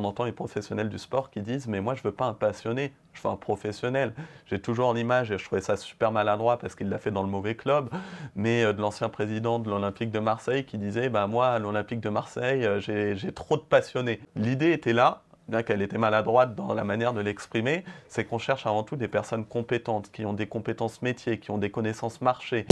On entend les professionnels du sport qui disent Mais moi, je veux pas un passionné, je veux un professionnel. J'ai toujours l'image, et je trouvais ça super maladroit parce qu'il l'a fait dans le mauvais club, mais euh, de l'ancien président de l'Olympique de Marseille qui disait bah, Moi, à l'Olympique de Marseille, euh, j'ai trop de passionnés. L'idée était là, bien qu'elle était maladroite dans la manière de l'exprimer, c'est qu'on cherche avant tout des personnes compétentes, qui ont des compétences métiers, qui ont des connaissances marché.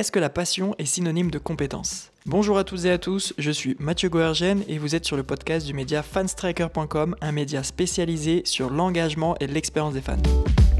Est-ce que la passion est synonyme de compétence? Bonjour à toutes et à tous, je suis Mathieu Goergen et vous êtes sur le podcast du média fanstriker.com, un média spécialisé sur l'engagement et l'expérience des fans.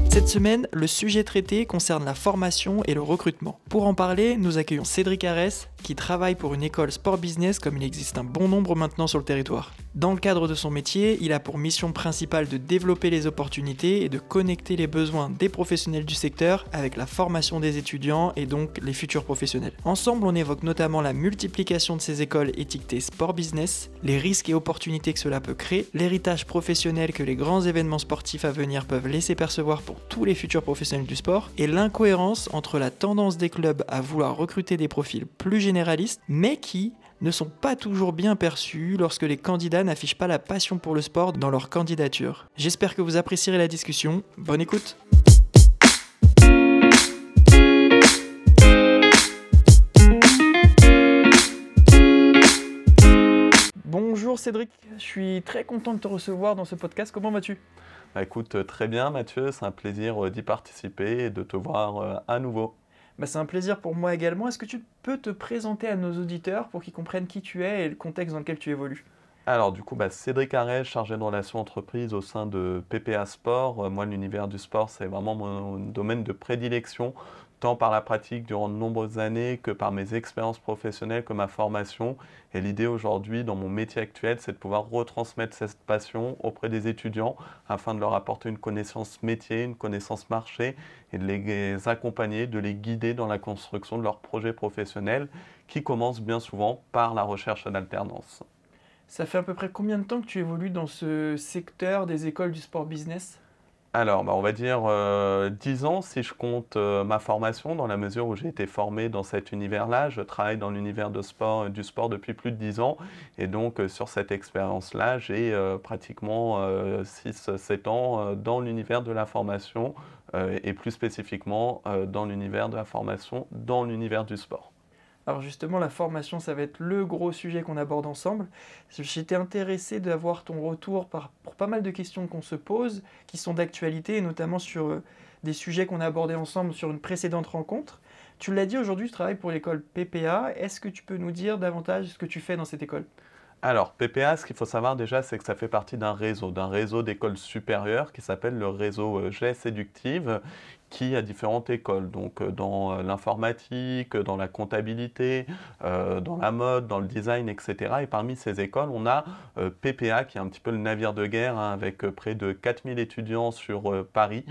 Cette semaine, le sujet traité concerne la formation et le recrutement. Pour en parler, nous accueillons Cédric Arès, qui travaille pour une école sport business comme il existe un bon nombre maintenant sur le territoire. Dans le cadre de son métier, il a pour mission principale de développer les opportunités et de connecter les besoins des professionnels du secteur avec la formation des étudiants et donc les futurs professionnels. Ensemble, on évoque notamment la multiplication de ces écoles étiquetées sport business, les risques et opportunités que cela peut créer, l'héritage professionnel que les grands événements sportifs à venir peuvent laisser percevoir pour tous les futurs professionnels du sport et l'incohérence entre la tendance des clubs à vouloir recruter des profils plus généralistes mais qui ne sont pas toujours bien perçus lorsque les candidats n'affichent pas la passion pour le sport dans leur candidature. J'espère que vous apprécierez la discussion. Bonne écoute Bonjour Cédric, je suis très content de te recevoir dans ce podcast. Comment vas-tu? Bah, écoute, euh, très bien Mathieu, c'est un plaisir euh, d'y participer et de te voir euh, à nouveau. Bah, c'est un plaisir pour moi également. Est-ce que tu peux te présenter à nos auditeurs pour qu'ils comprennent qui tu es et le contexte dans lequel tu évolues? Alors du coup, bah, Cédric Arès, chargé de relations entreprises au sein de PPA Sport. Moi, l'univers du sport, c'est vraiment mon domaine de prédilection tant par la pratique durant de nombreuses années que par mes expériences professionnelles, que ma formation. Et l'idée aujourd'hui, dans mon métier actuel, c'est de pouvoir retransmettre cette passion auprès des étudiants afin de leur apporter une connaissance métier, une connaissance marché et de les accompagner, de les guider dans la construction de leur projet professionnel qui commence bien souvent par la recherche d'alternance. Ça fait à peu près combien de temps que tu évolues dans ce secteur des écoles du sport business? Alors, bah, on va dire euh, 10 ans si je compte euh, ma formation, dans la mesure où j'ai été formé dans cet univers-là. Je travaille dans l'univers du sport depuis plus de 10 ans. Et donc, euh, sur cette expérience-là, j'ai euh, pratiquement 6-7 ans dans l'univers de la formation et plus spécifiquement dans l'univers de la formation, dans l'univers du sport. Alors justement, la formation, ça va être le gros sujet qu'on aborde ensemble. J'étais intéressé d'avoir ton retour pour pas mal de questions qu'on se pose, qui sont d'actualité, et notamment sur euh, des sujets qu'on a abordés ensemble sur une précédente rencontre. Tu l'as dit aujourd'hui, tu travailles pour l'école PPA. Est-ce que tu peux nous dire davantage ce que tu fais dans cette école? Alors, PPA, ce qu'il faut savoir déjà, c'est que ça fait partie d'un réseau, d'un réseau d'écoles supérieures qui s'appelle le réseau euh, GES Éductive, qui a différentes écoles, donc euh, dans euh, l'informatique, dans la comptabilité, euh, dans la mode, dans le design, etc. Et parmi ces écoles, on a PPA, qui est un petit peu le navire de guerre, hein, avec près de 4000 étudiants sur Paris,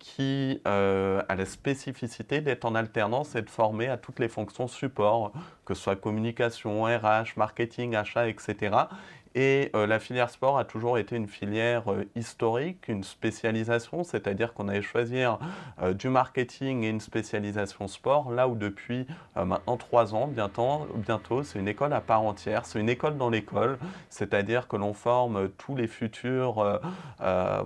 qui a la spécificité d'être en alternance et de former à toutes les fonctions support, que ce soit communication, RH, marketing, achat, etc. Et euh, la filière sport a toujours été une filière euh, historique, une spécialisation, c'est-à-dire qu'on allait choisir euh, du marketing et une spécialisation sport, là où depuis maintenant trois ans, bientôt, bientôt c'est une école à part entière, c'est une école dans l'école, c'est-à-dire que l'on forme tous les futurs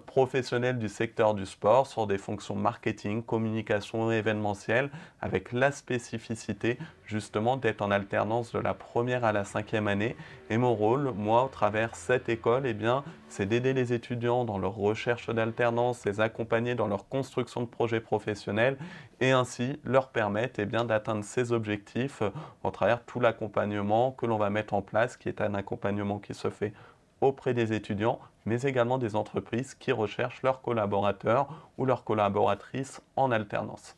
professionnels du secteur du sport sur des fonctions marketing, communication événementielle, avec la spécificité justement d'être en alternance de la première à la cinquième année. Et mon rôle, moi, travers cette école, eh bien, c'est d'aider les étudiants dans leur recherche d'alternance, les accompagner dans leur construction de projets professionnels et ainsi leur permettre eh bien, d'atteindre ces objectifs au travers tout l'accompagnement que l'on va mettre en place, qui est un accompagnement qui se fait auprès des étudiants, mais également des entreprises qui recherchent leurs collaborateurs ou leurs collaboratrices en alternance.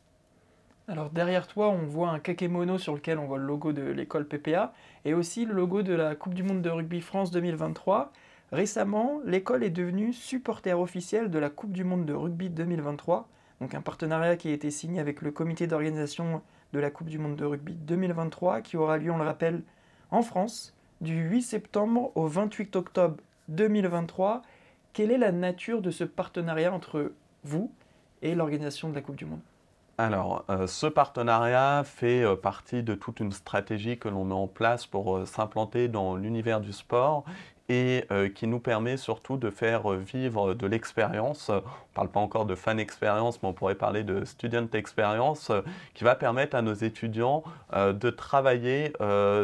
Alors derrière toi, on voit un kakemono sur lequel on voit le logo de l'école PPA et aussi le logo de la Coupe du Monde de Rugby France 2023. Récemment, l'école est devenue supporter officiel de la Coupe du Monde de Rugby 2023, donc un partenariat qui a été signé avec le comité d'organisation de la Coupe du Monde de Rugby 2023 qui aura lieu, on le rappelle, en France du 8 septembre au 28 octobre 2023. Quelle est la nature de ce partenariat entre vous et l'organisation de la Coupe du Monde? Alors, euh, ce partenariat fait euh, partie de toute une stratégie que l'on met en place pour euh, s'implanter dans l'univers du sport et qui nous permet surtout de faire vivre de l'expérience. On ne parle pas encore de fan expérience, mais on pourrait parler de student experience, qui va permettre à nos étudiants de travailler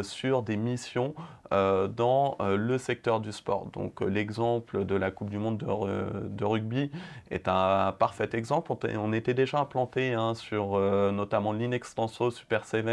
sur des missions dans euh, le secteur du sport. Donc euh, l'exemple de la Coupe du Monde de, rugby est un parfait exemple. On, était déjà implanté hein, sur notamment l'Inextenso Super 7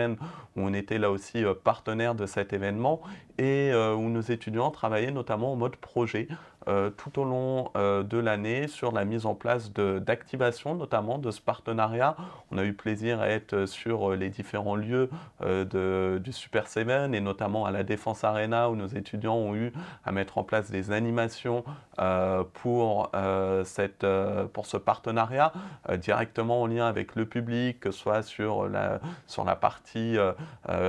où on était là aussi partenaire de cet événement et où nos étudiants travaillaient notamment en mode projet euh, tout au long euh, de l'année sur la mise en place d'activation, notamment de ce partenariat. On a eu plaisir à être sur euh, les différents lieux du Super Seven et notamment à la Défense Arena où nos étudiants ont eu à mettre en place des animations pour, cette, pour ce partenariat directement en lien avec le public, que ce soit sur la, sur la partie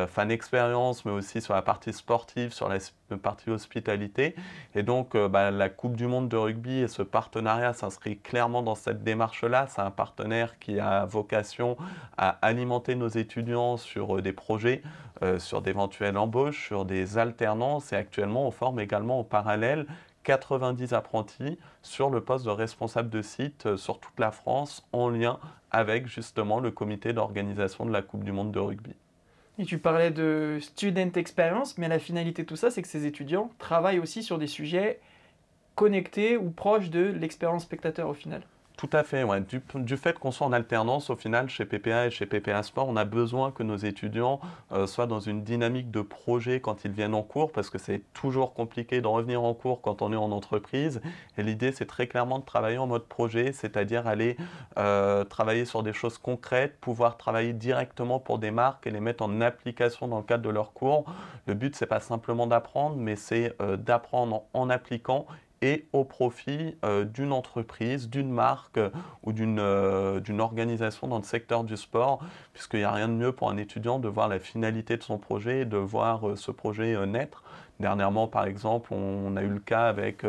fan expérience, mais aussi sur la partie sportive, sur la partie hospitalité. Et donc, bah, la Coupe du Monde de rugby et ce partenariat s'inscrit clairement dans cette démarche-là. C'est un partenaire qui a vocation à alimenter nos étudiants sur euh, des projets, euh, sur d'éventuelles embauches, sur des alternances et actuellement on forme également en parallèle 90 apprentis sur le poste de responsable de site euh, sur toute la France en lien avec justement le comité d'organisation de la Coupe du Monde de rugby. Et tu parlais de student experience, mais la finalité de tout ça, c'est que ces étudiants travaillent aussi sur des sujets connecté ou proche de l'expérience spectateur au final. Tout à fait, ouais. du, fait qu'on soit en alternance, au final, chez PPA et chez PPA Sport, on a besoin que nos étudiants euh, soient dans une dynamique de projet quand ils viennent en cours, parce que c'est toujours compliqué de revenir en cours quand on est en entreprise. Et l'idée, c'est très clairement de travailler en mode projet, c'est-à-dire aller euh, travailler sur des choses concrètes, pouvoir travailler directement pour des marques et les mettre en application dans le cadre de leur cours. Le but, c'est pas simplement d'apprendre, mais c'est euh, d'apprendre en appliquant et au profit euh, d'une entreprise, d'une marque euh, ou euh, d'une organisation dans le secteur du sport, puisqu'il n'y a rien de mieux pour un étudiant de voir la finalité de son projet et de voir ce projet naître. Dernièrement, par exemple, on, a eu le cas avec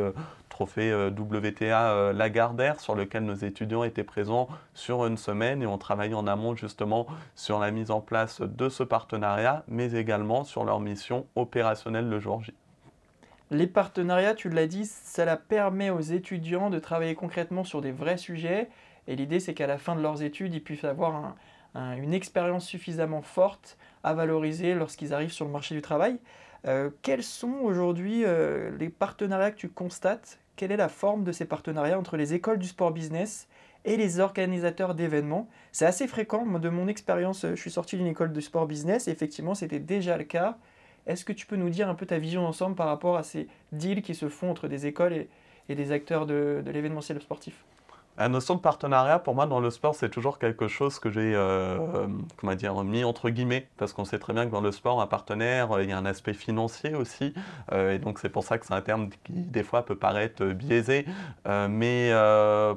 trophée WTA Lagardère sur lequel nos étudiants étaient présents sur une semaine et ont travaillé en amont justement sur la mise en place de ce partenariat, mais également sur leur mission opérationnelle le jour J. Les partenariats, tu l'as dit, ça permet aux étudiants de travailler concrètement sur des vrais sujets. Et l'idée, c'est qu'à la fin de leurs études, ils puissent avoir une expérience suffisamment forte à valoriser lorsqu'ils arrivent sur le marché du travail. Euh, quels sont aujourd'hui euh, les partenariats que tu constates? Quelle est la forme de ces partenariats entre les écoles du sport business et les organisateurs d'événements? C'est assez fréquent. De mon expérience, je suis sorti d'une école de sport business et effectivement, c'était déjà le cas. Est-ce que tu peux nous dire un peu ta vision ensemble par rapport à ces deals qui se font entre des écoles et, des acteurs de l'événementiel sportif? La notion de partenariat, pour moi, dans le sport, c'est toujours quelque chose que j'ai euh, comment dire, mis entre guillemets, parce qu'on sait très bien que dans le sport, un partenaire, euh, il y a un aspect financier aussi, euh, et donc c'est pour ça que c'est un terme qui, des fois, peut paraître biaisé. mais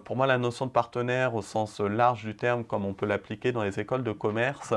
pour moi, la notion de partenaire, au sens large du terme, comme on peut l'appliquer dans les écoles de commerce,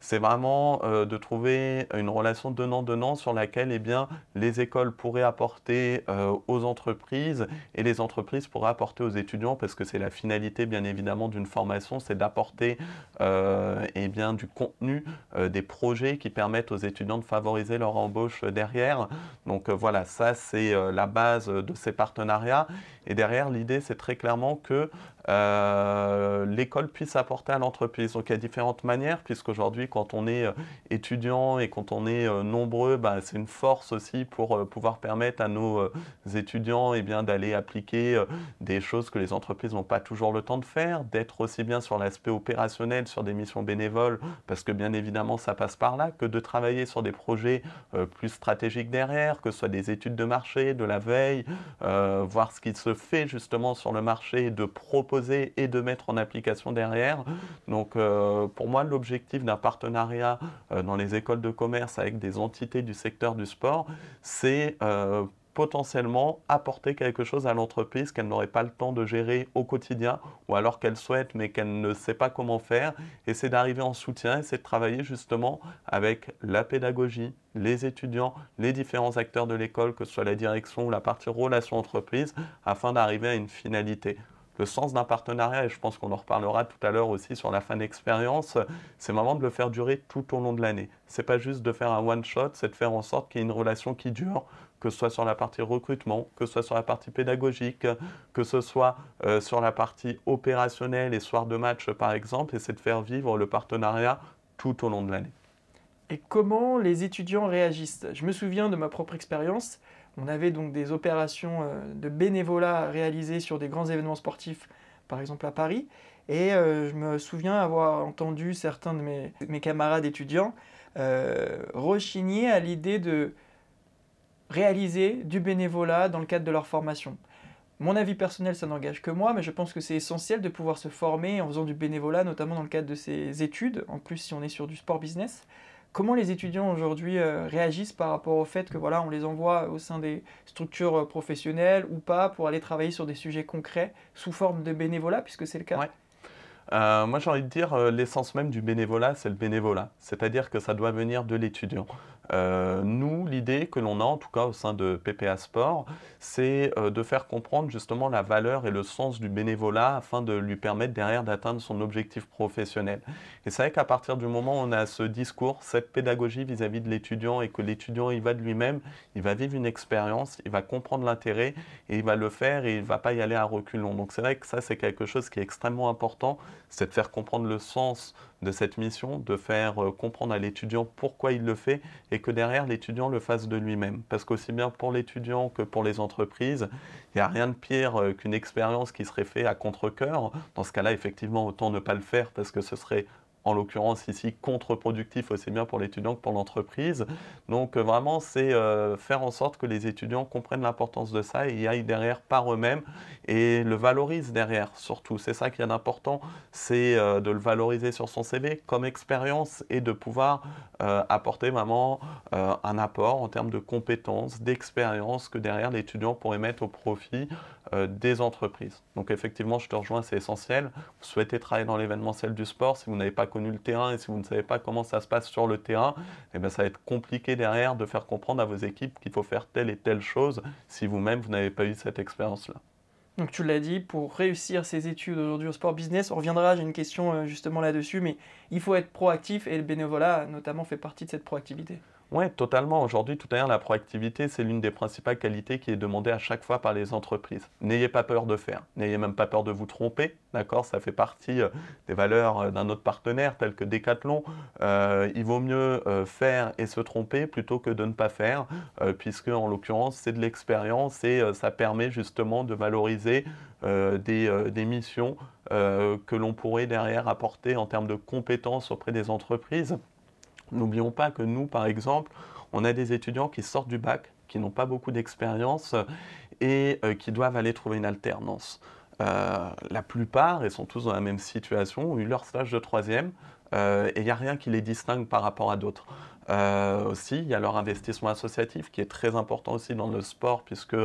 c'est vraiment de trouver une relation donnant-donnant sur laquelle eh bien, les écoles pourraient apporter aux entreprises et les entreprises pourraient apporter aux étudiants, parce que c'est la finalité, bien évidemment, d'une formation, c'est d'apporter euh, eh du contenu, euh, des projets qui permettent aux étudiants de favoriser leur embauche derrière. Donc euh, voilà, ça c'est la base de ces partenariats. Et derrière, l'idée, c'est très clairement que euh, l'école puisse apporter à l'entreprise. Donc il y a différentes manières, puisqu'aujourd'hui, quand on est euh, étudiant et quand on est euh, nombreux, bah, c'est une force aussi pour pouvoir permettre à nos étudiants eh d'aller appliquer des choses que les entreprises n'ont pas toujours le temps de faire, d'être aussi bien sur l'aspect opérationnel, sur des missions bénévoles, parce que bien évidemment ça passe par là, que de travailler sur des projets plus stratégiques derrière, que ce soit des études de marché, de la veille, voir ce qui se fait justement sur le marché, de proposer et de mettre en application derrière. Donc euh, pour moi, l'objectif d'un partenariat euh, dans les écoles de commerce avec des entités du secteur du sport, c'est euh, potentiellement apporter quelque chose à l'entreprise qu'elle n'aurait pas le temps de gérer au quotidien ou alors qu'elle souhaite mais qu'elle ne sait pas comment faire. Et c'est d'arriver en soutien et c'est de travailler justement avec la pédagogie, les étudiants, les différents acteurs de l'école, que ce soit la direction ou la partie relation entreprise, afin d'arriver à une finalité le sens d'un partenariat, et je pense qu'on en reparlera tout à l'heure aussi sur la fin d'expérience, c'est vraiment de le faire durer tout au long de l'année. C'est pas juste de faire un one shot, c'est de faire en sorte qu'il y ait une relation qui dure, que ce soit sur la partie recrutement, que ce soit sur la partie pédagogique, que ce soit euh, sur la partie opérationnelle et soir de match par exemple, et c'est de faire vivre le partenariat tout au long de l'année. Et comment les étudiants réagissent? Je me souviens de ma propre expérience. On avait donc des opérations euh, de bénévolat réalisées sur des grands événements sportifs, par exemple à Paris. Et euh, je me souviens avoir entendu certains de mes, camarades étudiants euh, rechigner à l'idée de réaliser du bénévolat dans le cadre de leur formation. Mon avis personnel, ça n'engage que moi, mais je pense que c'est essentiel de pouvoir se former en faisant du bénévolat, notamment dans le cadre de ses études, en plus si on est sur du sport business. Comment les étudiants aujourd'hui euh, réagissent par rapport au fait que voilà, on les envoie au sein des structures euh, professionnelles ou pas pour aller travailler sur des sujets concrets sous forme de bénévolat, puisque c'est le cas? Euh, moi, j'ai envie de dire, l'essence même du bénévolat, c'est le bénévolat. C'est-à-dire que ça doit venir de l'étudiant. Euh, nous, l'idée que l'on a, en tout cas au sein de PPA Sport, c'est euh, de faire comprendre justement la valeur et le sens du bénévolat afin de lui permettre derrière d'atteindre son objectif professionnel. Et c'est vrai qu'à partir du moment où on a ce discours, cette pédagogie vis-à-vis de l'étudiant et que l'étudiant y va de lui-même, il va vivre une expérience, il va comprendre l'intérêt et il va le faire et il ne va pas y aller à reculons. Donc c'est vrai que ça, c'est quelque chose qui est extrêmement important, c'est de faire comprendre le sens de cette mission, de faire euh, comprendre à l'étudiant pourquoi il le fait et que derrière l'étudiant le fasse de lui-même. Parce qu'aussi bien pour l'étudiant que pour les entreprises, il n'y a rien de pire euh, qu'une expérience qui serait faite à contre-coeur. Dans ce cas-là, effectivement, autant ne pas le faire parce que ce serait en l'occurrence ici contre-productif aussi bien pour l'étudiant que pour l'entreprise. Donc euh, vraiment, c'est euh, faire en sorte que les étudiants comprennent l'importance de ça et y aillent derrière par eux-mêmes et le valorisent derrière surtout. C'est ça qui est important, c'est euh, de le valoriser sur son CV comme expérience et de pouvoir apporter vraiment un apport en termes de compétences, d'expérience que derrière l'étudiant pourrait mettre au profit des entreprises. Donc effectivement, je te rejoins, c'est essentiel. Vous souhaitez travailler dans l'événementiel du sport, si vous n'avez pas connu le terrain et si vous ne savez pas comment ça se passe sur le terrain, eh bien, ça va être compliqué derrière de faire comprendre à vos équipes qu'il faut faire telle et telle chose si vous-même vous, n'avez pas eu cette expérience-là. Donc tu l'as dit, pour réussir ses études aujourd'hui au sport business, on reviendra, j'ai une question euh, justement là-dessus, mais il faut être proactif et le bénévolat notamment fait partie de cette proactivité. Oui, totalement. Aujourd'hui, tout à l'heure, la proactivité, c'est l'une des principales qualités qui est demandée à chaque fois par les entreprises. N'ayez pas peur de faire. N'ayez même pas peur de vous tromper. D'accord? Ça fait partie euh, des valeurs euh, d'un autre partenaire tel que Decathlon. Euh, il vaut mieux faire et se tromper plutôt que de ne pas faire, puisque en l'occurrence, c'est de l'expérience et ça permet justement de valoriser des, des, missions que l'on pourrait derrière apporter en termes de compétences auprès des entreprises. N'oublions pas que nous, par exemple, on a des étudiants qui sortent du bac, qui n'ont pas beaucoup d'expérience et euh, qui doivent aller trouver une alternance. Euh, la plupart, et sont tous dans la même situation, ont eu leur stage de troisième euh, et il n'y a rien qui les distingue par rapport à d'autres. Euh, aussi, il y a leur investissement associatif qui est très important aussi dans le sport, puisque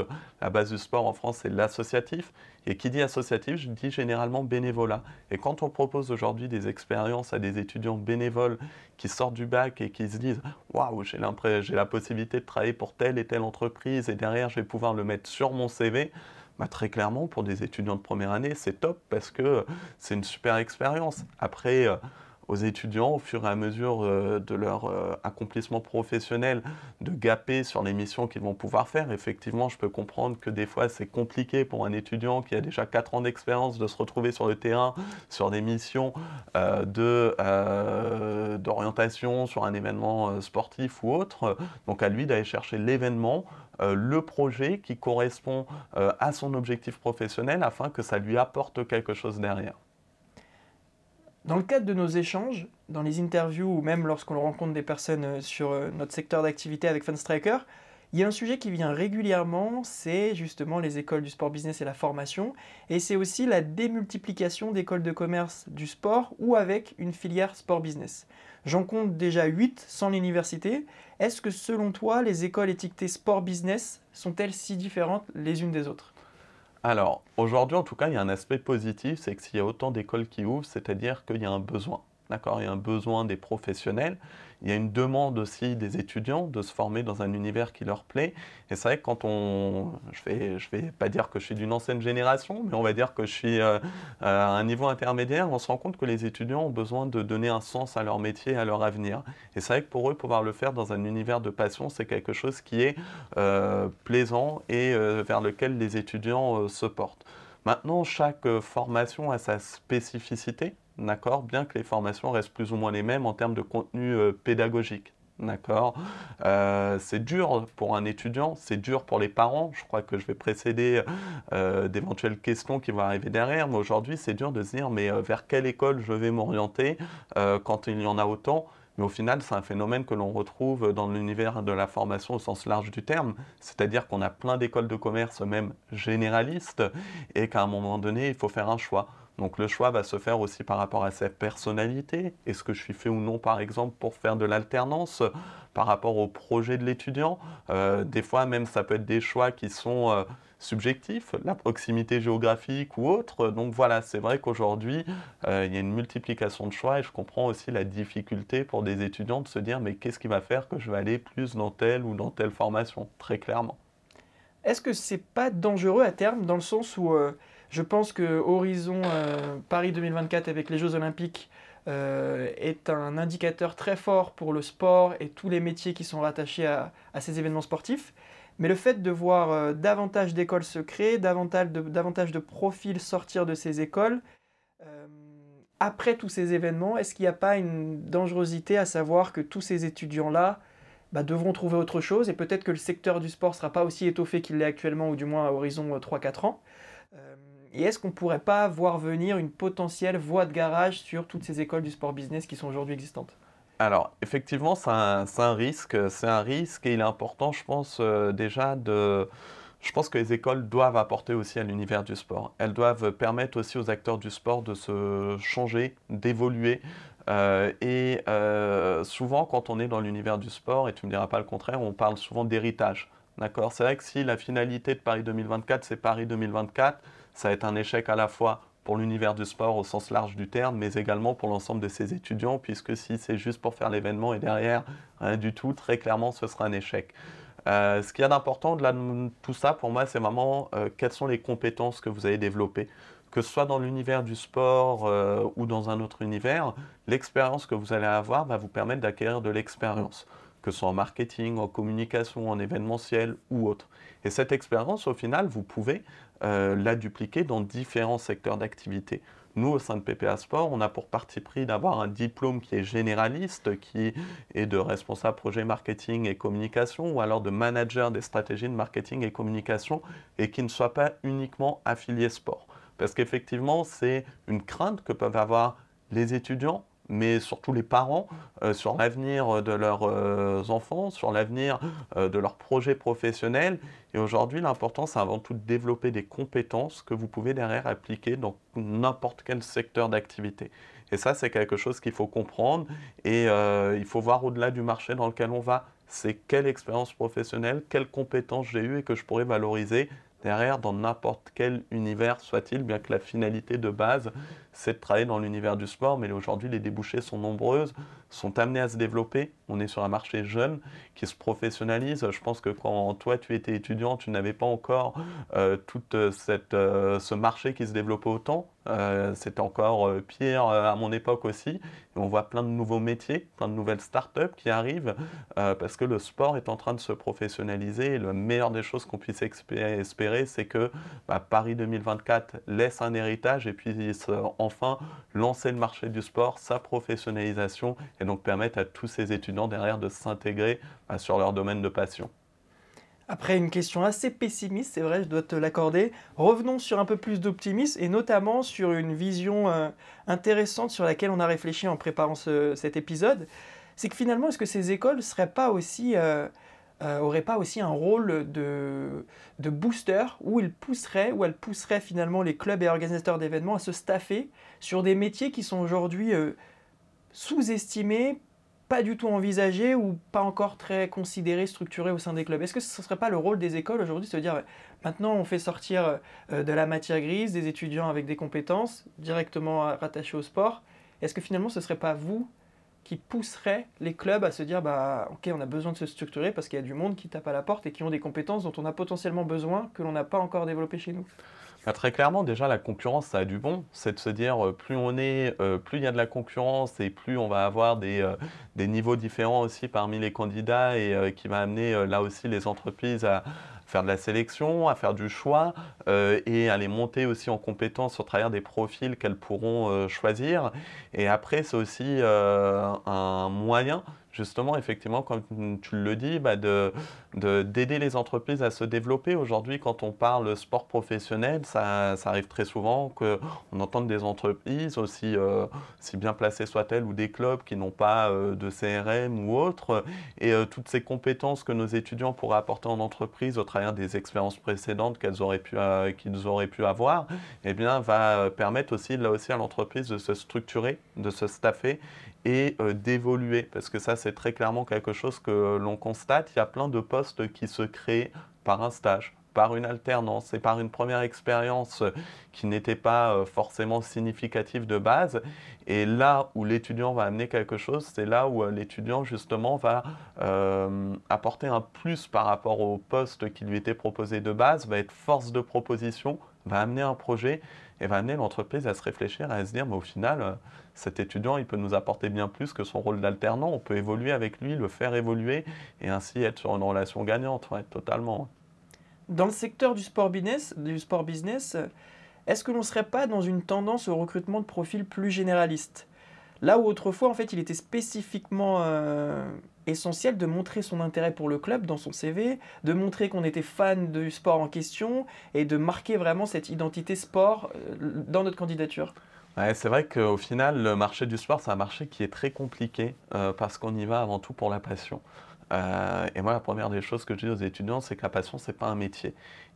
la base du sport en France, c'est l'associatif. Et qui dit associatif, je dis généralement bénévolat. Et quand on propose aujourd'hui des expériences à des étudiants bénévoles qui sortent du bac et qui se disent Waouh, j'ai la possibilité de travailler pour telle et telle entreprise, et derrière, je vais pouvoir le mettre sur mon CV. Bah, très clairement, pour des étudiants de première année, c'est top parce que c'est une super expérience. Après, euh, aux étudiants au fur et à mesure euh, de leur euh, accomplissement professionnel de gaper sur les missions qu'ils vont pouvoir faire. Effectivement, je peux comprendre que des fois c'est compliqué pour un étudiant qui a déjà 4 ans d'expérience de se retrouver sur le terrain sur des missions euh, d'orientation sur un événement sportif ou autre. Donc à lui d'aller chercher l'événement le projet qui correspond à son objectif professionnel afin que ça lui apporte quelque chose derrière. Dans le cadre de nos échanges, dans les interviews ou même lorsqu'on rencontre des personnes euh, sur euh, notre secteur d'activité avec Funstriker, il y a un sujet qui vient régulièrement, c'est justement les écoles du sport business et la formation, et c'est aussi la démultiplication d'écoles de commerce du sport ou avec une filière sport business. J'en compte déjà 8 sans l'université. Est-ce que selon toi, les écoles étiquetées sport business sont-elles si différentes les unes des autres? Alors, aujourd'hui, en tout cas, il y a un aspect positif, c'est que s'il y a autant d'écoles qui ouvrent, c'est-à-dire qu'il y a un besoin. d'accord? Il y a un besoin des professionnels. Il y a une demande aussi des étudiants de se former dans un univers qui leur plaît. Et c'est vrai que quand on, je vais, vais pas dire que je suis d'une ancienne génération, mais on va dire que je suis euh, à un niveau intermédiaire, on se rend compte que les étudiants ont besoin de donner un sens à leur métier, à leur avenir. Et c'est vrai que pour eux, pouvoir le faire dans un univers de passion, c'est quelque chose qui est euh, plaisant et euh, vers lequel les étudiants se portent. Maintenant, chaque formation a sa spécificité d'accord Bien que les formations restent plus ou moins les mêmes en termes de contenu euh, pédagogique. D'accord euh, C'est dur pour un étudiant, c'est dur pour les parents. Je crois que je vais précéder euh, d'éventuelles questions qui vont arriver derrière, mais aujourd'hui, c'est dur de se dire mais vers quelle école je vais m'orienter quand il y en a autant. Mais au final, c'est un phénomène que l'on retrouve dans l'univers de la formation au sens large du terme. C'est-à-dire qu'on a plein d'écoles de commerce, même généralistes, et qu'à un moment donné, il faut faire un choix. Donc le choix va se faire aussi par rapport à sa personnalité. Est-ce que je suis fait ou non, par exemple, pour faire de l'alternance par rapport au projet de l'étudiant? Euh, Des fois, même, ça peut être des choix qui sont euh, subjectifs, la proximité géographique ou autre. Donc voilà, c'est vrai qu'aujourd'hui, euh, il y a une multiplication de choix et je comprends aussi la difficulté pour des étudiants de se dire mais qu'est-ce qui va faire que je vais aller plus dans telle ou dans telle formation, très clairement. Est-ce que c'est pas dangereux à terme dans le sens où je pense que Horizon euh, Paris 2024 avec les Jeux Olympiques euh, est un indicateur très fort pour le sport et tous les métiers qui sont rattachés à, ces événements sportifs. Mais le fait de voir euh, davantage d'écoles se créer, davantage de, profils sortir de ces écoles, après tous ces événements, est-ce qu'il n'y a pas une dangerosité à savoir que tous ces étudiants-là bah, devront trouver autre chose et peut-être que le secteur du sport ne sera pas aussi étoffé qu'il l'est actuellement ou du moins à horizon 3-4 ans? Et est-ce qu'on pourrait pas voir venir une potentielle voie de garage sur toutes ces écoles du sport business qui sont aujourd'hui existantes? Alors, effectivement, c'est un, risque. C'est un risque et il est important, je pense, euh, déjà de... Je pense que les écoles doivent apporter aussi à l'univers du sport. Elles doivent permettre aussi aux acteurs du sport de se changer, d'évoluer. Euh, et euh, souvent, quand on est dans l'univers du sport, et tu ne me diras pas le contraire, on parle souvent d'héritage. D'accord? C'est vrai que si la finalité de Paris 2024, c'est Paris 2024, ça va être un échec à la fois pour l'univers du sport au sens large du terme, mais également pour l'ensemble de ses étudiants, puisque si c'est juste pour faire l'événement et derrière rien du tout, très clairement, ce sera un échec. Euh, ce qu'il y a d'important de tout ça, pour moi, c'est vraiment euh, quelles sont les compétences que vous avez développées. Que ce soit dans l'univers du sport euh, ou dans un autre univers, l'expérience que vous allez avoir va vous permettre d'acquérir de l'expérience, que ce soit en marketing, en communication, en événementiel ou autre. Et cette expérience, au final, vous pouvez euh, la dupliquer dans différents secteurs d'activité. Nous, au sein de PPA Sport, on a pour parti pris d'avoir un diplôme qui est généraliste, qui est de responsable projet marketing et communication, ou alors de manager des stratégies de marketing et communication, et qui ne soit pas uniquement affilié sport. Parce qu'effectivement, c'est une crainte que peuvent avoir les étudiants mais surtout les parents, euh, sur l'avenir de leurs euh, enfants, sur l'avenir euh, de leurs projets professionnels. Et aujourd'hui, l'important, c'est avant tout de développer des compétences que vous pouvez derrière appliquer dans n'importe quel secteur d'activité. Et ça, c'est quelque chose qu'il faut comprendre et il faut voir au-delà du marché dans lequel on va. C'est quelle expérience professionnelle, quelles compétences j'ai eues et que je pourrais valoriser derrière dans n'importe quel univers soit-il, bien que la finalité de base, c'est de travailler dans l'univers du sport, mais aujourd'hui les débouchés sont nombreuses, sont amenés à se développer. On est sur un marché jeune qui se professionnalise. Je pense que quand toi tu étais étudiant, tu n'avais pas encore euh, tout euh, euh, ce marché qui se développait autant. C'était encore pire à mon époque aussi. On voit plein de nouveaux métiers, plein de nouvelles startups qui arrivent parce que le sport est en train de se professionnaliser. Et la meilleure des choses qu'on puisse espérer, c'est que bah, Paris 2024 laisse un héritage et puisse enfin lancer le marché du sport, sa professionnalisation et donc permettre à tous ces étudiants derrière de s'intégrer euh, sur leur domaine de passion. Après une question assez pessimiste, c'est vrai, je dois te l'accorder, revenons sur un peu plus d'optimisme et notamment sur une vision euh, intéressante sur laquelle on a réfléchi en préparant cet épisode. C'est que finalement, est-ce que ces écoles seraient pas aussi euh, euh, pas aussi un rôle de, de booster où il pousserait, où elle pousserait finalement les clubs et organisateurs d'événements à se staffer sur des métiers qui sont aujourd'hui sous-estimés, pas du tout envisagés ou pas encore très considérés, structurés au sein des clubs. Est-ce que ce ne serait pas le rôle des écoles aujourd'hui de se dire maintenant on fait sortir euh, de la matière grise des étudiants avec des compétences directement rattachées au sport? Est-ce que finalement ce ne serait pas vous qui pousserait les clubs à se dire bah ok on a besoin de se structurer parce qu'il y a du monde qui tape à la porte et qui ont des compétences dont on a potentiellement besoin que l'on n'a pas encore développées chez nous? Bah, très clairement, déjà, la concurrence, ça a du bon. C'est de se dire, euh, plus on est, euh, plus il y a de la concurrence et plus on va avoir des, euh, niveaux différents aussi parmi les candidats et qui va amener là aussi les entreprises à faire de la sélection, à faire du choix et à les monter aussi en compétences au travers des profils qu'elles pourront choisir. Et après, c'est aussi un moyen justement, effectivement, comme tu le dis, bah de, d'aider les entreprises à se développer. Aujourd'hui, quand on parle sport professionnel, ça, arrive très souvent qu'on entende des entreprises, aussi, euh, si bien placées soient-elles, ou des clubs qui n'ont pas euh, de CRM ou autre, et euh, toutes ces compétences que nos étudiants pourraient apporter en entreprise au travers des expériences précédentes qu'elles auraient qu'ils auraient pu avoir, eh bien, va permettre aussi, là aussi, à l'entreprise de se structurer, de se staffer et d'évoluer. Parce que ça, c'est très clairement quelque chose que l'on constate. Il y a plein de postes qui se créent par un stage, par une alternance et par une première expérience qui n'était pas euh, forcément significative de base. Et là où l'étudiant va amener quelque chose, c'est là où euh, l'étudiant justement va euh, apporter un plus par rapport au poste qui lui était proposé de base, va être force de proposition, va amener un projet et va amener l'entreprise à se réfléchir, à se dire, mais au final, cet étudiant, il peut nous apporter bien plus que son rôle d'alternant. On peut évoluer avec lui, le faire évoluer et ainsi être sur une relation gagnante, totalement. Dans le secteur du sport business, du sport business est-ce que l'on ne serait pas dans une tendance au recrutement de profils plus généralistes? Là où autrefois, en fait, il était spécifiquement euh, essentiel de montrer son intérêt pour le club dans son CV, de montrer qu'on était fan du sport en question et de marquer vraiment cette identité sport euh, dans notre candidature c'est vrai qu'au final, le marché du sport, c'est un marché qui est très compliqué euh, parce qu'on y va avant tout pour la passion. Euh, et moi, la première des choses que je dis aux étudiants, c'est que la passion, c'est pas un métier.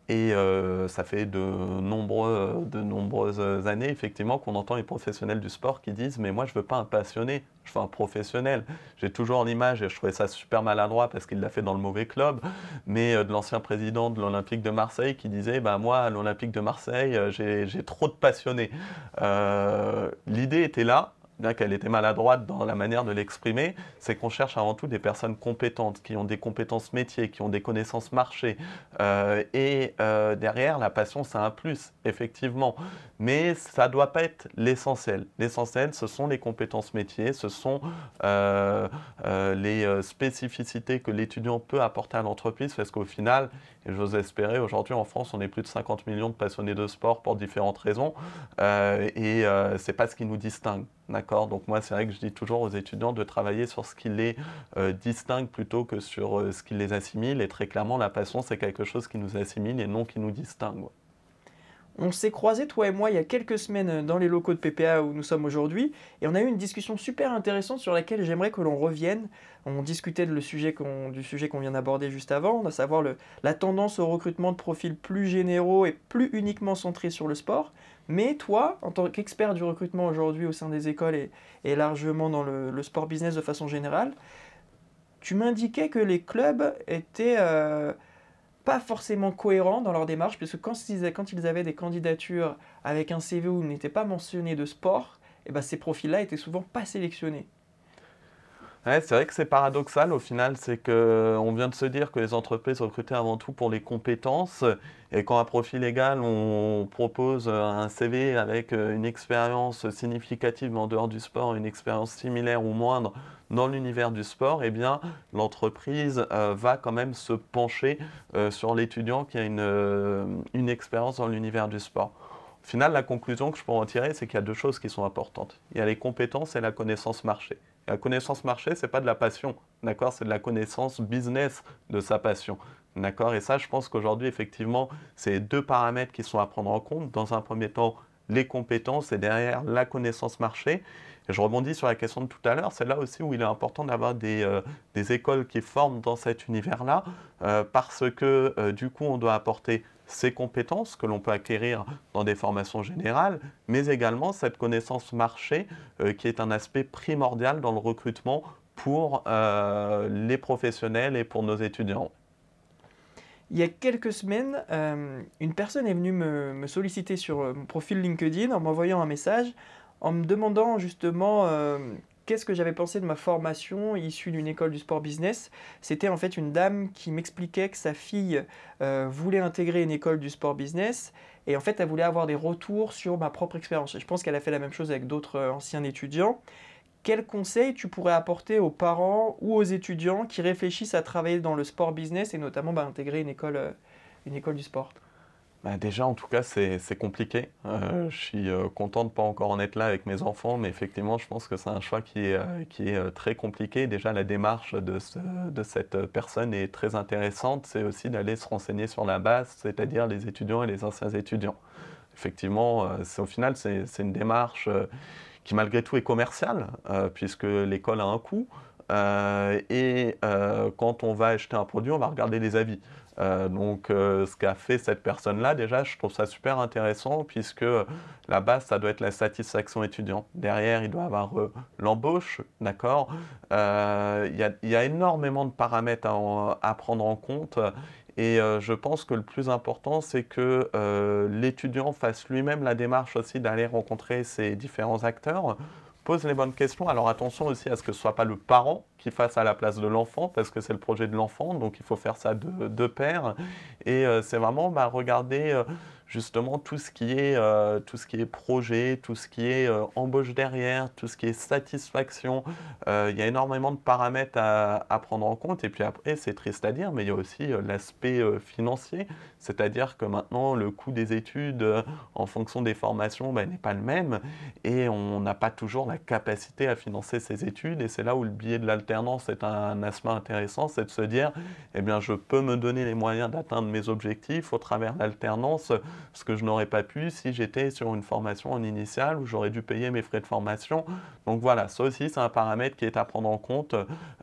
Et euh, ça fait de, nombreuses années, effectivement, qu'on entend les professionnels du sport qui disent Mais moi, je veux pas un passionné, je veux un professionnel. J'ai toujours l'image, et je trouvais ça super maladroit parce qu'il l'a fait dans le mauvais club, mais euh, de l'ancien président de l'Olympique de Marseille qui disait bah, Moi, à l'Olympique de Marseille, euh, j'ai trop de passionnés. L'idée était là, bien qu'elle était maladroite dans la manière de l'exprimer, c'est qu'on cherche avant tout des personnes compétentes, qui ont des compétences métiers, qui ont des connaissances marché. Euh, et euh, derrière, la passion, c'est un plus, effectivement. Mais ça ne doit pas être l'essentiel. L'essentiel, ce sont les compétences métiers, ce sont euh, les spécificités que l'étudiant peut apporter à l'entreprise, parce qu'au final, j'ose espérer, aujourd'hui en France, on est plus de 50 millions de passionnés de sport pour différentes raisons. et ce n'est pas ce qui nous distingue. D'accord? Donc moi, c'est vrai que je dis toujours aux étudiants de travailler sur ce qui les euh, distingue plutôt que sur euh, ce qui les assimile. Et très clairement, la passion, c'est quelque chose qui nous assimile et non qui nous distingue. On s'est croisés, toi et moi, il y a quelques semaines dans les locaux de PPA où nous sommes aujourd'hui, et on a eu une discussion super intéressante sur laquelle j'aimerais que l'on revienne. On discutait du sujet qu'on vient d'aborder juste avant, à savoir la tendance au recrutement de profils plus généraux et plus uniquement centrés sur le sport. Mais toi, en tant qu'expert du recrutement aujourd'hui au sein des écoles et, largement dans le, sport business de façon générale, tu m'indiquais que les clubs étaient... Euh, pas forcément cohérents dans leur démarche, puisque quand ils, quand ils avaient des candidatures avec un CV où il n'était pas mentionné de sport, et eh ben ces profils-là étaient souvent pas sélectionnés. c'est vrai que c'est paradoxal au final, c'est qu'on vient de se dire que les entreprises recrutaient avant tout pour les compétences, et quand un profil égal, on propose un CV avec une expérience significative en dehors du sport, une expérience similaire ou moindre dans l'univers du sport, eh bien, l'entreprise euh, va quand même se pencher euh, sur l'étudiant qui a une, euh, une expérience dans l'univers du sport. Au final, la conclusion que je peux en tirer, c'est qu'il y a deux choses qui sont importantes. Il y a les compétences et la connaissance marché. la connaissance marché, ce n'est pas de la passion, d'accord? C'est de la connaissance business de sa passion. D'accord? Et ça, je pense qu'aujourd'hui, effectivement, c'est deux paramètres qui sont à prendre en compte. Dans un premier temps, les compétences et derrière la connaissance marché. Je rebondis sur la question de tout à l'heure, c'est là aussi où il est important d'avoir des, euh, écoles qui forment dans cet univers-là, euh, parce que euh, du coup, on doit apporter ces compétences que l'on peut acquérir dans des formations générales, mais également cette connaissance marché qui est un aspect primordial dans le recrutement pour les professionnels et pour nos étudiants. Il y a quelques semaines, une personne est venue me solliciter sur mon profil LinkedIn en m'envoyant un message en me demandant justement qu'est-ce que j'avais pensé de ma formation issue d'une école du sport business. C'était en fait une dame qui m'expliquait que sa fille voulait intégrer une école du sport business et en fait elle voulait avoir des retours sur ma propre expérience. Je pense qu'elle a fait la même chose avec d'autres anciens étudiants quels conseils tu pourrais apporter aux parents ou aux étudiants qui réfléchissent à travailler dans le sport business et notamment bah, intégrer une école, euh, une école du sport? Bah déjà, en tout cas, c'est compliqué. Euh, je suis euh, content de ne pas encore en être là avec mes enfants, mais effectivement, je pense que c'est un choix qui est, est très compliqué. Déjà, la démarche de, cette personne est très intéressante. C'est aussi d'aller se renseigner sur la base, c'est-à-dire les étudiants et les anciens étudiants. Effectivement, au final, c'est une démarche qui malgré tout est commercial, euh, puisque l'école a un coût. Euh, et euh, quand on va acheter un produit, on va regarder les avis. Donc ce qu'a fait cette personne-là, déjà, je trouve ça super intéressant, puisque la base, ça doit être la satisfaction étudiante. Derrière, il doit avoir l'embauche, d'accord? Il y, a énormément de paramètres à prendre en compte. Et euh, je pense que le plus important, c'est que euh, l'étudiant fasse lui-même la démarche aussi d'aller rencontrer ces différents acteurs, pose les bonnes questions. Alors attention aussi à ce que ce ne soit pas le parent qui fasse à la place de l'enfant, parce que c'est le projet de l'enfant, donc il faut faire ça de, de pair. Et euh, c'est vraiment bah, regarder justement tout ce qui est, euh, tout ce qui est projet, tout ce qui est euh, embauche derrière, tout ce qui est satisfaction. Euh, il y a énormément de paramètres à, prendre en compte. Et puis après, c'est triste à dire, mais il y a aussi l'aspect financier. C'est-à-dire que maintenant, le coût des études en fonction des formations ben, n'est pas le même. Et on n'a pas toujours la capacité à financer ces études. Et c'est là où le biais de l'alternance est un, aspect intéressant, c'est de se dire, eh bien, je peux me donner les moyens d'atteindre mes objectifs au travers l'alternance ce que je n'aurais pas pu si j'étais sur une formation en initiale où j'aurais dû payer mes frais de formation. Donc voilà, ça aussi c'est un paramètre qui est à prendre en compte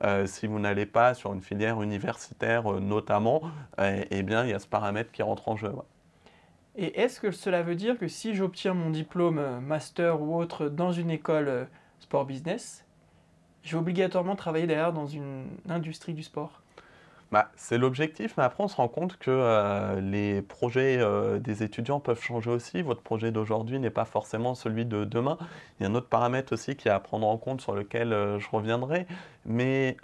euh, si vous n'allez pas sur une filière universitaire euh, notamment, euh, eh bien il y a ce paramètre qui rentre en jeu. Et est-ce que cela veut dire que si j'obtiens mon diplôme master ou autre dans une école sport business, je vais obligatoirement travailler derrière dans une industrie du sport? Bah, c'est l'objectif, mais après on se rend compte que euh, les projets euh, des étudiants peuvent changer aussi. Votre projet d'aujourd'hui n'est pas forcément celui de demain. Il y a un autre paramètre aussi qui est à prendre en compte sur lequel euh, je reviendrai. Mais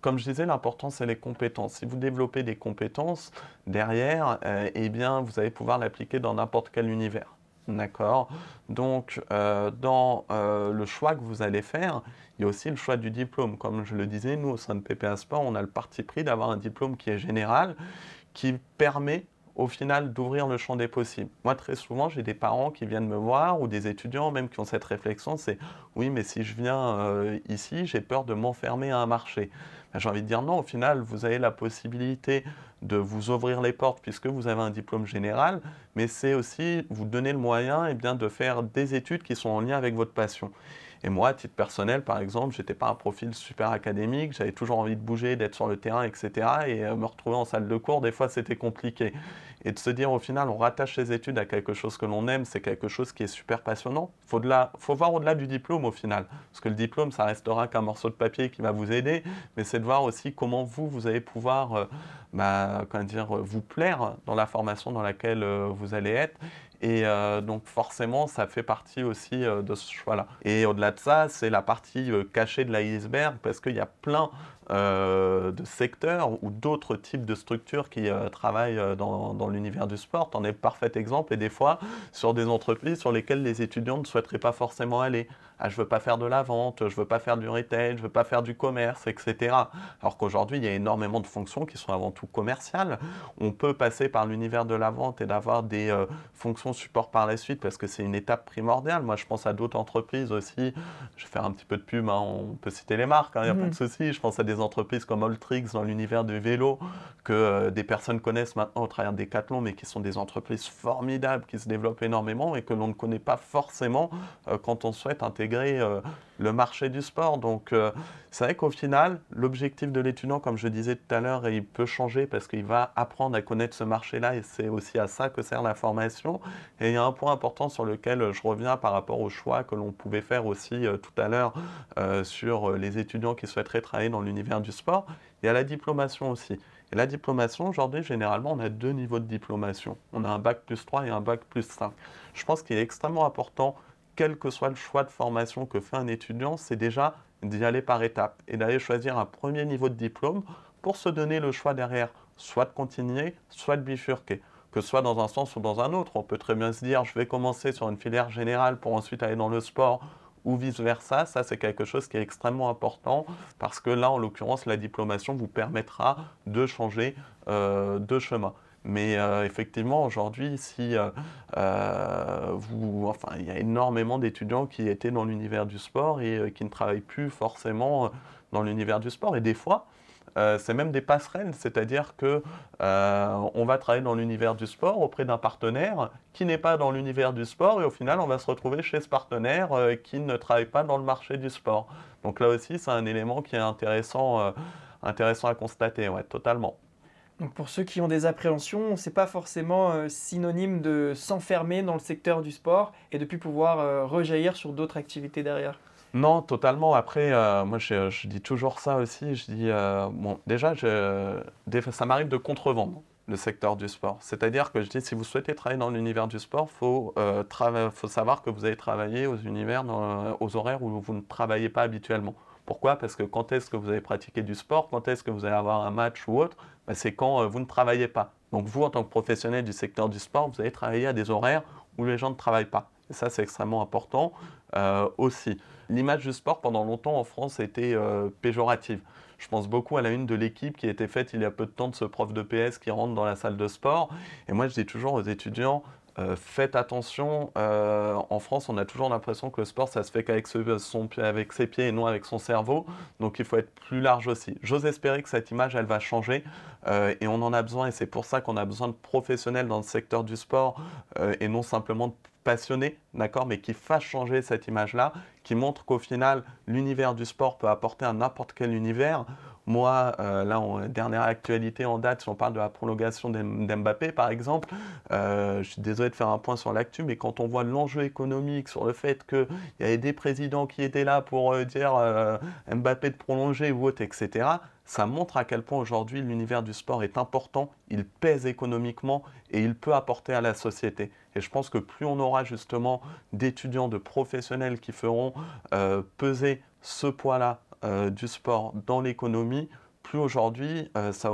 comme je disais, l'important c'est les compétences. Si vous développez des compétences derrière, eh bien vous allez pouvoir l'appliquer dans n'importe quel univers. D'accord Donc, euh, dans euh, le choix que vous allez faire, il y a aussi le choix du diplôme. Comme je le disais, nous, au sein de PPA Sport, on a le parti pris d'avoir un diplôme qui est général, qui permet au final d'ouvrir le champ des possibles. Moi, très souvent, j'ai des parents qui viennent me voir ou des étudiants même qui ont cette réflexion, c'est oui, mais si je viens euh, ici, j'ai peur de m'enfermer à un marché. Ben, j'ai envie de dire non, au final, vous avez la possibilité de vous ouvrir les portes puisque vous avez un diplôme général, mais c'est aussi vous donner le moyen eh bien, de faire des études qui sont en lien avec votre passion. Et moi, à titre personnel, par exemple, j'étais pas un profil super académique, j'avais toujours envie de bouger, d'être sur le terrain, etc. Et euh, me retrouver en salle de cours, des fois, c'était compliqué. Et de se dire, au final, on rattache ses études à quelque chose que l'on aime, c'est quelque chose qui est super passionnant. Il faut, faut voir au-delà du diplôme, au final. Parce que le diplôme, ça restera qu'un morceau de papier qui va vous aider, mais c'est de voir aussi comment vous, vous allez pouvoir euh, bah, dire, vous plaire dans la formation dans laquelle euh, vous allez être et euh, donc forcément, ça fait partie aussi euh, de ce choix-là. Et au-delà de ça, c'est la partie euh, cachée de l'iceberg parce qu'il y a plein de secteurs ou d'autres types de structures qui travaillent dans, l'univers du sport. On est parfait exemple et des fois sur des entreprises sur lesquelles les étudiants ne souhaiteraient pas forcément aller. Ah, je ne veux pas faire de la vente, je ne veux pas faire du retail, je ne veux pas faire du commerce, etc. Alors qu'aujourd'hui, il y a énormément de fonctions qui sont avant tout commerciales. On peut passer par l'univers de la vente et d'avoir des fonctions support par la suite parce que c'est une étape primordiale. Moi, je pense à d'autres entreprises aussi. Je vais faire un petit peu de pub, hein. on peut citer les marques, il hein, n'y a pas de mhm. souci. Je pense à des entreprises comme Alltrix dans l'univers du vélo que euh, des personnes connaissent maintenant au travers des Decathlon, mais qui sont des entreprises formidables, qui se développent énormément et que l'on ne connaît pas forcément euh, quand on souhaite intégrer euh, le marché du sport. Donc, c'est vrai qu'au final, l'objectif de l'étudiant, comme je disais tout à l'heure, il peut changer parce qu'il va apprendre à connaître ce marché-là et c'est aussi à ça que sert la formation. Et il y a un point important sur lequel je reviens par rapport au choix que l'on pouvait faire aussi tout à l'heure sur les étudiants qui souhaiteraient travailler dans l'univers du sport. Il y a la diplomation aussi. Et la diplomation, aujourd'hui, généralement, on a deux niveaux de diplomation. On a un bac plus 3 et un bac plus 5. Je pense qu'il est extrêmement important, quel que soit le choix de formation que fait un étudiant, c'est déjà d'y aller par étapes et d'aller choisir un premier niveau de diplôme pour se donner le choix derrière, soit de continuer, soit de bifurquer que ce soit dans un sens ou dans un autre. On peut très bien se dire, je vais commencer sur une filière générale pour ensuite aller dans le sport ou vice-versa. Ça, c'est quelque chose qui est extrêmement important parce que là, en l'occurrence, la diplomation vous permettra de changer euh, de chemin. Mais euh, effectivement, aujourd'hui, si euh, vous, enfin, il y a énormément d'étudiants qui étaient dans l'univers du sport et qui ne travaillent plus forcément dans l'univers du sport. Et des fois, euh, c'est même des passerelles, c'est-à-dire que euh, on va travailler dans l'univers du sport auprès d'un partenaire qui n'est pas dans l'univers du sport et au final on va se retrouver chez ce partenaire euh, qui ne travaille pas dans le marché du sport. Donc là aussi c'est un élément qui est intéressant, intéressant à constater, ouais, totalement. Donc pour ceux qui ont des appréhensions, c'est pas forcément synonyme de s'enfermer dans le secteur du sport et de plus pouvoir rejaillir sur d'autres activités derrière. Non, totalement. Après, euh, moi, je, dis toujours ça aussi. Je dis, euh, bon, déjà, ça m'arrive de contrevendre le secteur du sport. C'est-à-dire que je dis, si vous souhaitez travailler dans l'univers du sport, il faut, euh, faut, savoir que vous allez travailler aux univers, aux horaires où vous ne travaillez pas habituellement. Pourquoi? Parce que quand est-ce que vous allez pratiquer du sport? Quand est-ce que vous allez avoir un match ou autre? Ben, C'est quand vous ne travaillez pas. Donc vous, en tant que professionnel du secteur du sport, vous allez travailler à des horaires où les gens ne travaillent pas. Et ça, c'est extrêmement important aussi l'image du sport pendant longtemps en France était euh, péjorative. Je pense beaucoup à la une de l'équipe qui a été faite il y a peu de temps de ce prof de PS qui rentre dans la salle de sport. Et moi, je dis toujours aux étudiants, euh, faites attention. Euh, en France, on a toujours l'impression que le sport, ça se fait qu'avec avec ses pieds et non avec son cerveau. Donc, il faut être plus large aussi. J'ose espérer que cette image, elle va changer. et on en a besoin. Et c'est pour ça qu'on a besoin de professionnels dans le secteur du sport et non simplement de passionné, d'accord, mais qui fasse changer cette image-là, qui montre qu'au final, l'univers du sport peut apporter à n'importe quel univers. Moi, euh, là, dernière actualité en date, si on parle de la prolongation d'Mbappé, par exemple, euh, je suis désolé de faire un point sur l'actu, mais quand on voit l'enjeu économique sur le fait qu'il y avait des présidents qui étaient là pour euh, dire Mbappé de prolonger ou autre, etc., ça montre à quel point aujourd'hui l'univers du sport est important, il pèse économiquement et il peut apporter à la société. Et je pense que plus on aura justement d'étudiants, de professionnels qui feront peser ce poids-là du sport dans l'économie, plus aujourd'hui euh, ça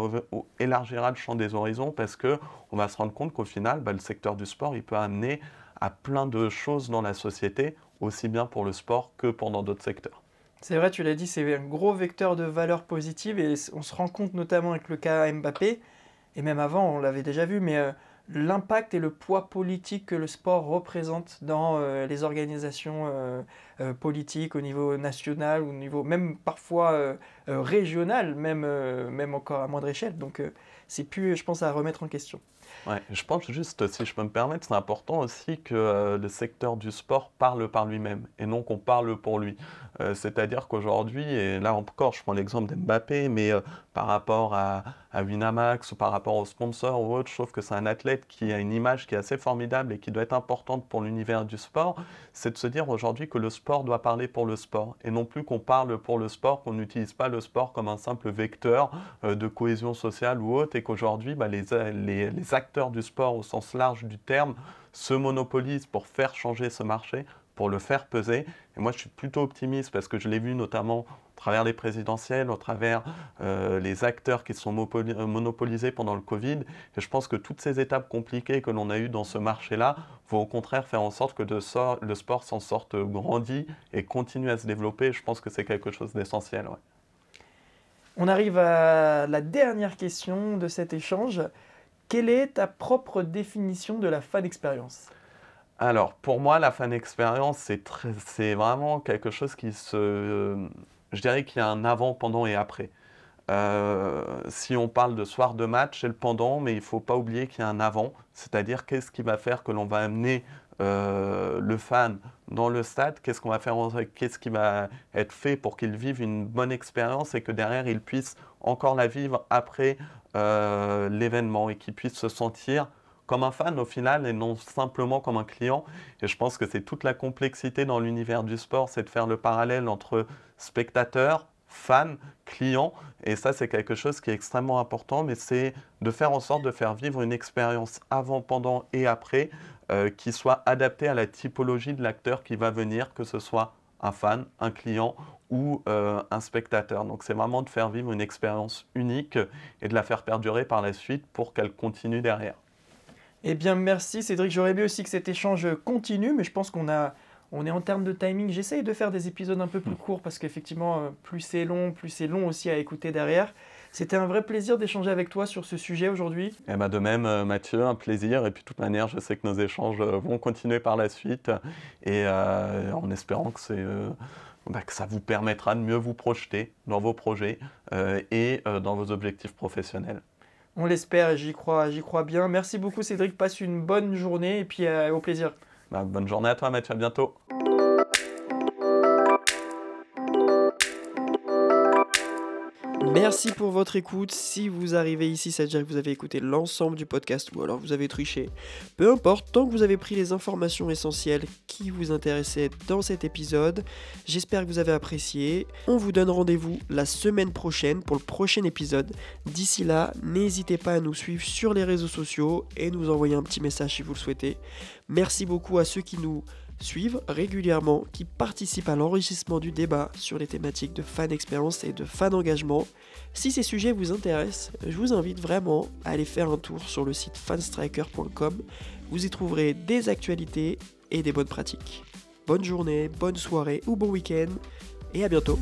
élargira le champ des horizons parce qu'on va se rendre compte qu'au final, bah, le secteur du sport, il peut amener à plein de choses dans la société, aussi bien pour le sport que pendant d'autres secteurs. C'est vrai, tu l'as dit, c'est un gros vecteur de valeur positive et on se rend compte notamment avec le cas Mbappé, et même avant, on l'avait déjà vu, mais l'impact et le poids politique que le sport représente dans euh, les organisations euh, euh, politiques au niveau national, au niveau même parfois régional, même, même encore à moindre échelle. Donc c'est plus, je pense, à remettre en question. Je pense juste, si je peux me permettre, c'est important aussi que le secteur du sport parle par lui-même et non qu'on parle pour lui. C'est-à-dire qu'aujourd'hui, et là encore, je prends l'exemple d'Mbappé, mais par rapport à, Winamax ou par rapport aux sponsors ou autre, je trouve que c'est un athlète qui a une image qui est assez formidable et qui doit être importante pour l'univers du sport, c'est de se dire aujourd'hui que le sport doit parler pour le sport et non plus qu'on parle pour le sport, qu'on n'utilise pas le sport comme un simple vecteur euh, de cohésion sociale ou autre et qu'aujourd'hui bah, les, les, les acteurs du sport au sens large du terme se monopolisent pour faire changer ce marché pour le faire peser. Et moi, je suis plutôt optimiste parce que je l'ai vu notamment au travers des présidentielles, au travers euh, les acteurs qui sont euh, monopolisés pendant le Covid. Et je pense que toutes ces étapes compliquées que l'on a eues dans ce marché-là vont au contraire faire en sorte que le sport s'en sorte grandi et continue à se développer. Je pense que c'est quelque chose d'essentiel. On arrive à la dernière question de cet échange. Quelle est ta propre définition de la fan expérience? Alors, pour moi, la fan expérience, c'est vraiment quelque chose qui se. je dirais qu'il y a un avant, pendant et après. Euh, si on parle de soir de match, c'est le pendant, mais il ne faut pas oublier qu'il y a un avant, c'est-à-dire qu'est-ce qui va faire que l'on va amener euh, le fan dans le stade, qu'est-ce qu'on va faire, qu'est-ce qui va être fait pour qu'il vive une bonne expérience et que derrière il puisse encore la vivre après euh, l'événement et qu'il puisse se sentir comme un fan au final et non simplement comme un client. Et je pense que c'est toute la complexité dans l'univers du sport, c'est de faire le parallèle entre spectateur, fan, client. Et ça, c'est quelque chose qui est extrêmement important, mais c'est de faire en sorte de faire vivre une expérience avant, pendant et après euh, qui soit adaptée à la typologie de l'acteur qui va venir, que ce soit un fan, un client ou euh, un spectateur. Donc c'est vraiment de faire vivre une expérience unique et de la faire perdurer par la suite pour qu'elle continue derrière. Eh bien merci Cédric, j'aurais aimé aussi que cet échange continue, mais je pense qu'on a, on est en termes de timing. J'essaye de faire des épisodes un peu plus mm. courts parce qu'effectivement, euh, plus c'est long, plus c'est long aussi à écouter derrière. C'était un vrai plaisir d'échanger avec toi sur ce sujet aujourd'hui. Eh ben de même, euh, Mathieu, un plaisir. Et puis, de toute manière, je sais que nos échanges vont continuer par la suite. Et en espérant que, bah, que ça vous permettra de mieux vous projeter dans vos projets et dans vos objectifs professionnels. On l'espère et j'y crois, j'y crois bien. Merci beaucoup, Cédric. Passe une bonne journée et puis au plaisir. Bah, bonne journée à toi, Mathieu. À bientôt. Merci pour votre écoute. Si vous arrivez ici, ça veut dire que vous avez écouté l'ensemble du podcast ou alors vous avez triché. Peu importe, tant que vous avez pris les informations essentielles qui vous intéressaient dans cet épisode, j'espère que vous avez apprécié. On vous donne rendez-vous la semaine prochaine pour le prochain épisode. D'ici là, n'hésitez pas à nous suivre sur les réseaux sociaux et nous envoyer un petit message si vous le souhaitez. Merci beaucoup à ceux qui nous suivent régulièrement, qui participent à l'enrichissement du débat sur les thématiques de fan expérience et de fan engagement. Si ces sujets vous intéressent, je vous invite vraiment à aller faire un tour sur le site fanstriker.com. Vous y trouverez des actualités et des bonnes pratiques. Bonne journée, bonne soirée ou bon week-end et à bientôt.